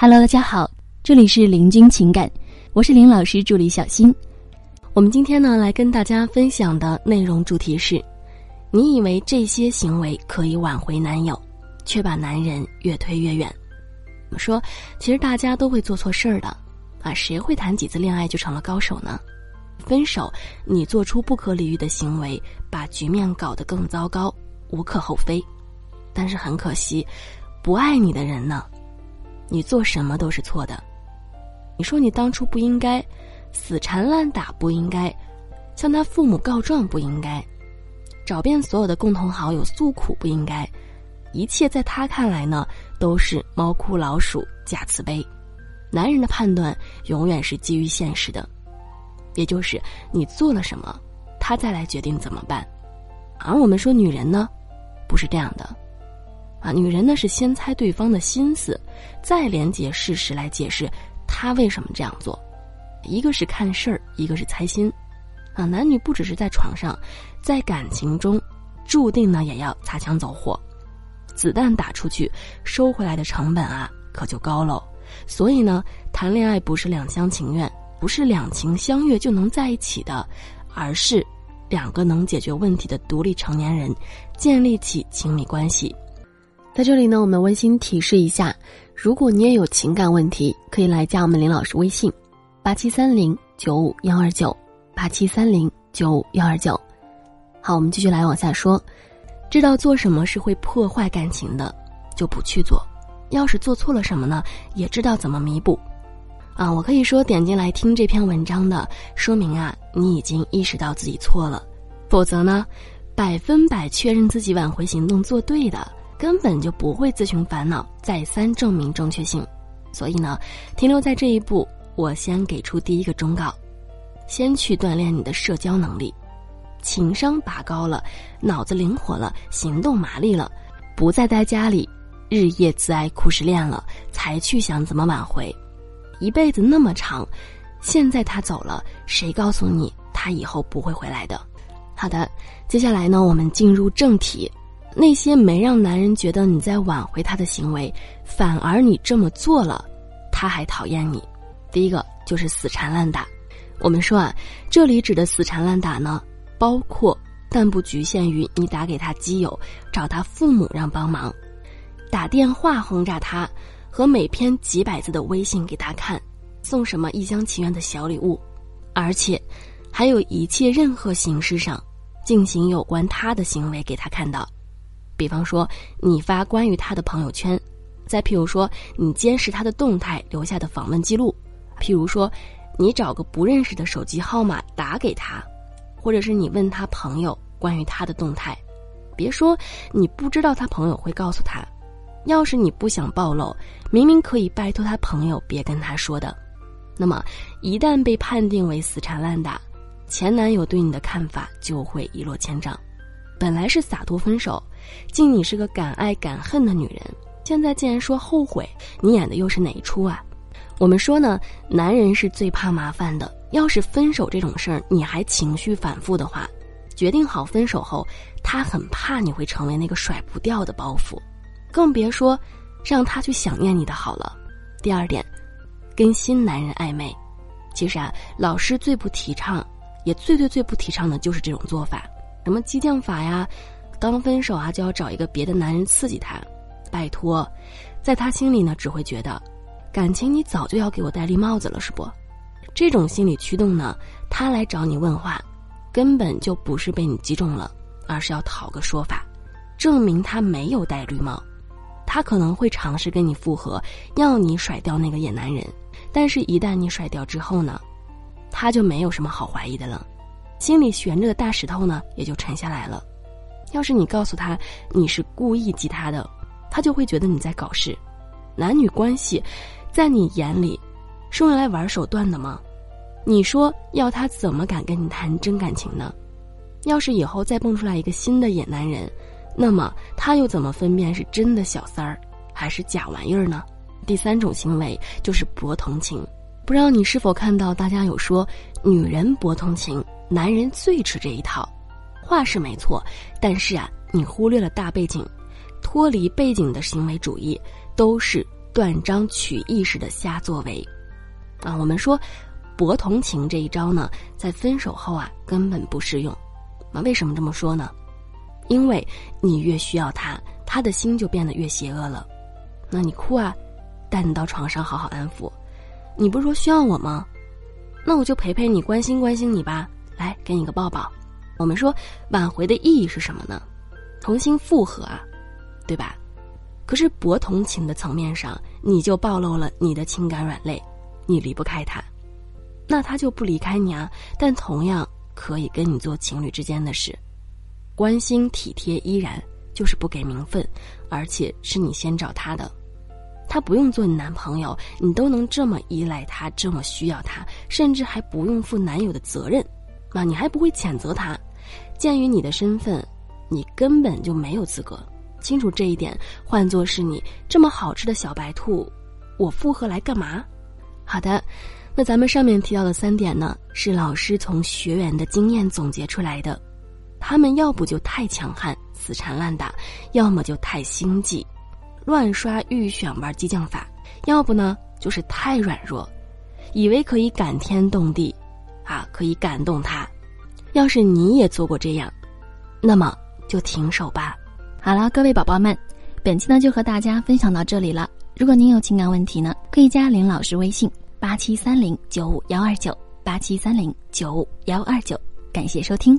Hello，大家好，这里是林君情感，我是林老师助理小新。我们今天呢来跟大家分享的内容主题是：你以为这些行为可以挽回男友，却把男人越推越远。我说，其实大家都会做错事儿的，啊，谁会谈几次恋爱就成了高手呢？分手，你做出不可理喻的行为，把局面搞得更糟糕，无可厚非。但是很可惜，不爱你的人呢？你做什么都是错的。你说你当初不应该死缠烂打，不应该向他父母告状，不应该找遍所有的共同好友诉苦，不应该。一切在他看来呢，都是猫哭老鼠假慈悲。男人的判断永远是基于现实的，也就是你做了什么，他再来决定怎么办。而我们说女人呢，不是这样的。啊，女人呢是先猜对方的心思，再连接事实来解释他为什么这样做。一个是看事儿，一个是猜心。啊，男女不只是在床上，在感情中，注定呢也要擦枪走火。子弹打出去，收回来的成本啊可就高喽。所以呢，谈恋爱不是两厢情愿，不是两情相悦就能在一起的，而是两个能解决问题的独立成年人建立起亲密关系。在这里呢，我们温馨提示一下：如果你也有情感问题，可以来加我们林老师微信，八七三零九五幺二九，八七三零九五幺二九。好，我们继续来往下说。知道做什么是会破坏感情的，就不去做；要是做错了什么呢，也知道怎么弥补。啊，我可以说点进来听这篇文章的，说明啊，你已经意识到自己错了；否则呢，百分百确认自己挽回行动做对的。根本就不会自寻烦恼，再三证明正确性。所以呢，停留在这一步，我先给出第一个忠告：先去锻炼你的社交能力，情商拔高了，脑子灵活了，行动麻利了，不再待家里日夜自哀苦失恋了，才去想怎么挽回。一辈子那么长，现在他走了，谁告诉你他以后不会回来的？好的，接下来呢，我们进入正题。那些没让男人觉得你在挽回他的行为，反而你这么做了，他还讨厌你。第一个就是死缠烂打。我们说啊，这里指的死缠烂打呢，包括但不局限于你打给他基友，找他父母让帮忙，打电话轰炸他，和每篇几百字的微信给他看，送什么一厢情愿的小礼物，而且还有一切任何形式上进行有关他的行为给他看到。比方说，你发关于他的朋友圈；再譬如说，你监视他的动态留下的访问记录；譬如说，你找个不认识的手机号码打给他，或者是你问他朋友关于他的动态。别说你不知道他朋友会告诉他，要是你不想暴露，明明可以拜托他朋友别跟他说的。那么，一旦被判定为死缠烂打，前男友对你的看法就会一落千丈。本来是洒脱分手，敬你是个敢爱敢恨的女人，现在竟然说后悔，你演的又是哪一出啊？我们说呢，男人是最怕麻烦的。要是分手这种事儿你还情绪反复的话，决定好分手后，他很怕你会成为那个甩不掉的包袱，更别说让他去想念你的好了。第二点，跟新男人暧昧，其实啊，老师最不提倡，也最最最不提倡的就是这种做法。什么激将法呀？刚分手啊，就要找一个别的男人刺激他？拜托，在他心里呢，只会觉得感情你早就要给我戴绿帽子了，是不？这种心理驱动呢，他来找你问话，根本就不是被你击中了，而是要讨个说法，证明他没有戴绿帽。他可能会尝试跟你复合，要你甩掉那个野男人，但是，一旦你甩掉之后呢，他就没有什么好怀疑的了。心里悬着的大石头呢，也就沉下来了。要是你告诉他你是故意激他的，他就会觉得你在搞事。男女关系，在你眼里，是用来玩手段的吗？你说要他怎么敢跟你谈真感情呢？要是以后再蹦出来一个新的野男人，那么他又怎么分辨是真的小三儿，还是假玩意儿呢？第三种行为就是博同情。不知道你是否看到大家有说，女人博同情。男人最吃这一套，话是没错，但是啊，你忽略了大背景，脱离背景的行为主义都是断章取义式的瞎作为。啊，我们说博同情这一招呢，在分手后啊根本不适用。那为什么这么说呢？因为你越需要他，他的心就变得越邪恶了。那你哭啊，带你到床上好好安抚。你不是说需要我吗？那我就陪陪你，关心关心你吧。来，给你个抱抱。我们说挽回的意义是什么呢？重新复合啊，对吧？可是博同情的层面上，你就暴露了你的情感软肋，你离不开他，那他就不离开你啊。但同样可以跟你做情侣之间的事，关心体贴依然，就是不给名分，而且是你先找他的。他不用做你男朋友，你都能这么依赖他，这么需要他，甚至还不用负男友的责任，那你还不会谴责他。鉴于你的身份，你根本就没有资格。清楚这一点，换作是你这么好吃的小白兔，我复合来干嘛？好的，那咱们上面提到的三点呢，是老师从学员的经验总结出来的。他们要不就太强悍，死缠烂打；要么就太心计。乱刷预选玩激将法，要不呢就是太软弱，以为可以感天动地，啊，可以感动他。要是你也做过这样，那么就停手吧。好了，各位宝宝们，本期呢就和大家分享到这里了。如果您有情感问题呢，可以加林老师微信八七三零九五幺二九八七三零九五幺二九。感谢收听。